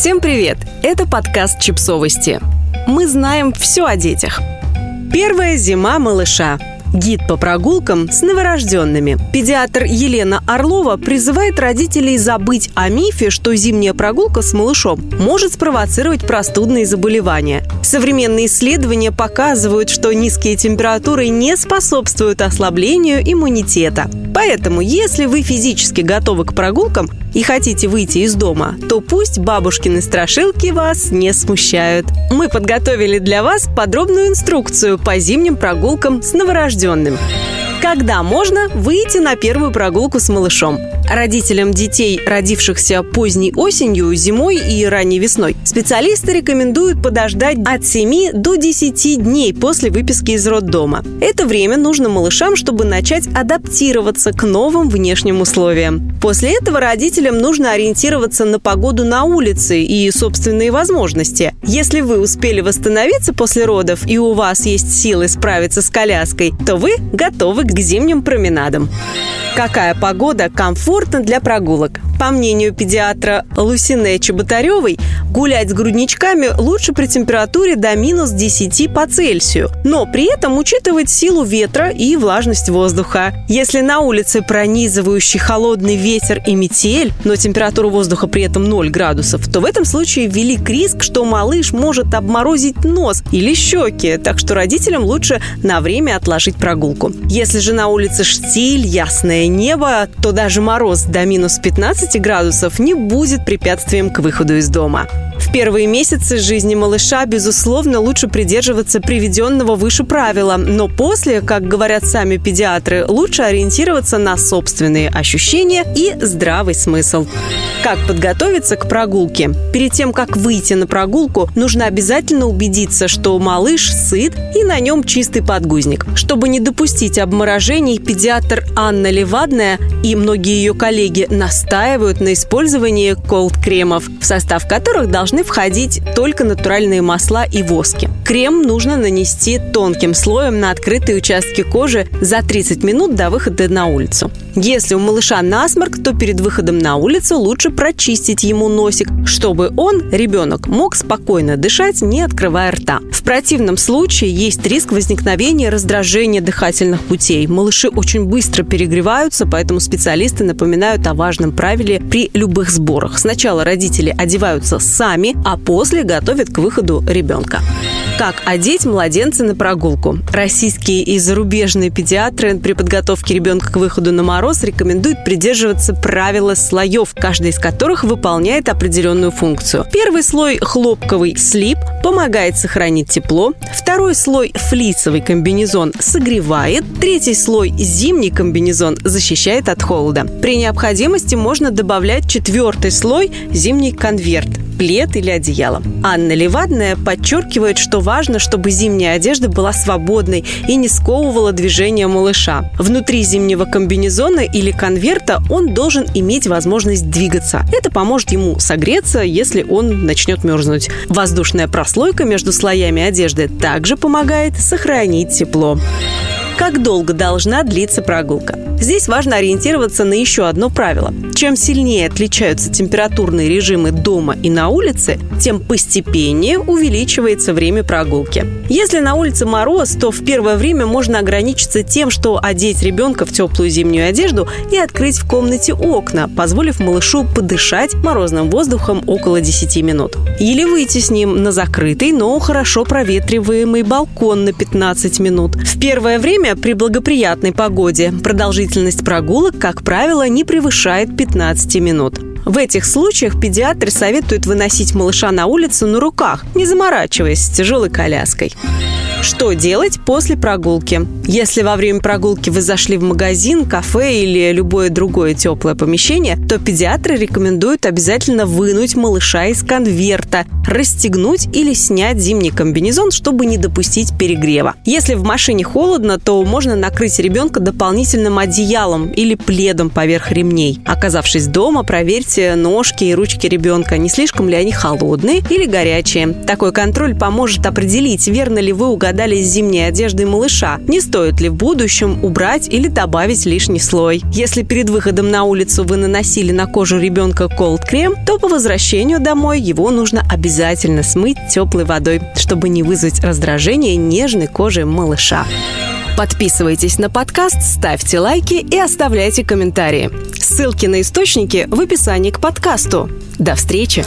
Всем привет! Это подкаст «Чипсовости». Мы знаем все о детях. Первая зима малыша. Гид по прогулкам с новорожденными. Педиатр Елена Орлова призывает родителей забыть о мифе, что зимняя прогулка с малышом может спровоцировать простудные заболевания. Современные исследования показывают, что низкие температуры не способствуют ослаблению иммунитета. Поэтому, если вы физически готовы к прогулкам и хотите выйти из дома, то пусть бабушкины страшилки вас не смущают. Мы подготовили для вас подробную инструкцию по зимним прогулкам с новорожденным. Когда можно выйти на первую прогулку с малышом? Родителям детей, родившихся поздней осенью, зимой и ранней весной, специалисты рекомендуют подождать от 7 до 10 дней после выписки из роддома. Это время нужно малышам, чтобы начать адаптироваться к новым внешним условиям. После этого родителям нужно ориентироваться на погоду на улице и собственные возможности. Если вы успели восстановиться после родов и у вас есть силы справиться с коляской, то вы готовы к зимним променадам. Какая погода комфортна для прогулок? По мнению педиатра Лусине Чеботаревой, гулять с грудничками лучше при температуре до минус 10 по Цельсию, но при этом учитывать силу ветра и влажность воздуха. Если на улице пронизывающий холодный ветер и метель, но температура воздуха при этом 0 градусов, то в этом случае велик риск, что малыш может обморозить нос или щеки, так что родителям лучше на время отложить прогулку. Если же на улице штиль, ясное небо, то даже мороз до минус 15 15 градусов не будет препятствием к выходу из дома. Первые месяцы жизни малыша, безусловно, лучше придерживаться приведенного выше правила, но после, как говорят сами педиатры, лучше ориентироваться на собственные ощущения и здравый смысл. Как подготовиться к прогулке? Перед тем, как выйти на прогулку, нужно обязательно убедиться, что малыш сыт и на нем чистый подгузник. Чтобы не допустить обморожений, педиатр Анна Левадная и многие ее коллеги настаивают на использовании колд-кремов, в состав которых должны должны входить только натуральные масла и воски. Крем нужно нанести тонким слоем на открытые участки кожи за 30 минут до выхода на улицу. Если у малыша насморк, то перед выходом на улицу лучше прочистить ему носик, чтобы он, ребенок, мог спокойно дышать, не открывая рта. В противном случае есть риск возникновения раздражения дыхательных путей. Малыши очень быстро перегреваются, поэтому специалисты напоминают о важном правиле при любых сборах. Сначала родители одеваются сами, а после готовят к выходу ребенка. Как одеть младенца на прогулку? Российские и зарубежные педиатры при подготовке ребенка к выходу на мороз рекомендуют придерживаться правила слоев, каждый из которых выполняет определенную функцию. Первый слой хлопковый слип помогает сохранить тепло, второй слой флисовый комбинезон согревает, третий слой зимний комбинезон защищает от холода. При необходимости можно добавлять четвертый слой зимний конверт плед или одеяло. Анна Левадная подчеркивает, что важно, чтобы зимняя одежда была свободной и не сковывала движение малыша. Внутри зимнего комбинезона или конверта он должен иметь возможность двигаться. Это поможет ему согреться, если он начнет мерзнуть. Воздушная прослойка между слоями одежды также помогает сохранить тепло. Как долго должна длиться прогулка? Здесь важно ориентироваться на еще одно правило. Чем сильнее отличаются температурные режимы дома и на улице, тем постепеннее увеличивается время прогулки. Если на улице мороз, то в первое время можно ограничиться тем, что одеть ребенка в теплую зимнюю одежду и открыть в комнате окна, позволив малышу подышать морозным воздухом около 10 минут. Или выйти с ним на закрытый, но хорошо проветриваемый балкон на 15 минут. В первое время при благоприятной погоде продолжительность прогулок, как правило, не превышает 15 минут. В этих случаях педиатры советуют выносить малыша на улицу на руках, не заморачиваясь с тяжелой коляской. Что делать после прогулки? Если во время прогулки вы зашли в магазин, кафе или любое другое теплое помещение, то педиатры рекомендуют обязательно вынуть малыша из конверта, расстегнуть или снять зимний комбинезон, чтобы не допустить перегрева. Если в машине холодно, то можно накрыть ребенка дополнительным одеялом или пледом поверх ремней. Оказавшись дома, проверьте ножки и ручки ребенка, не слишком ли они холодные или горячие. Такой контроль поможет определить, верно ли вы угадали угадали с зимней одеждой малыша? Не стоит ли в будущем убрать или добавить лишний слой? Если перед выходом на улицу вы наносили на кожу ребенка колд-крем, то по возвращению домой его нужно обязательно смыть теплой водой, чтобы не вызвать раздражение нежной кожи малыша. Подписывайтесь на подкаст, ставьте лайки и оставляйте комментарии. Ссылки на источники в описании к подкасту. До встречи!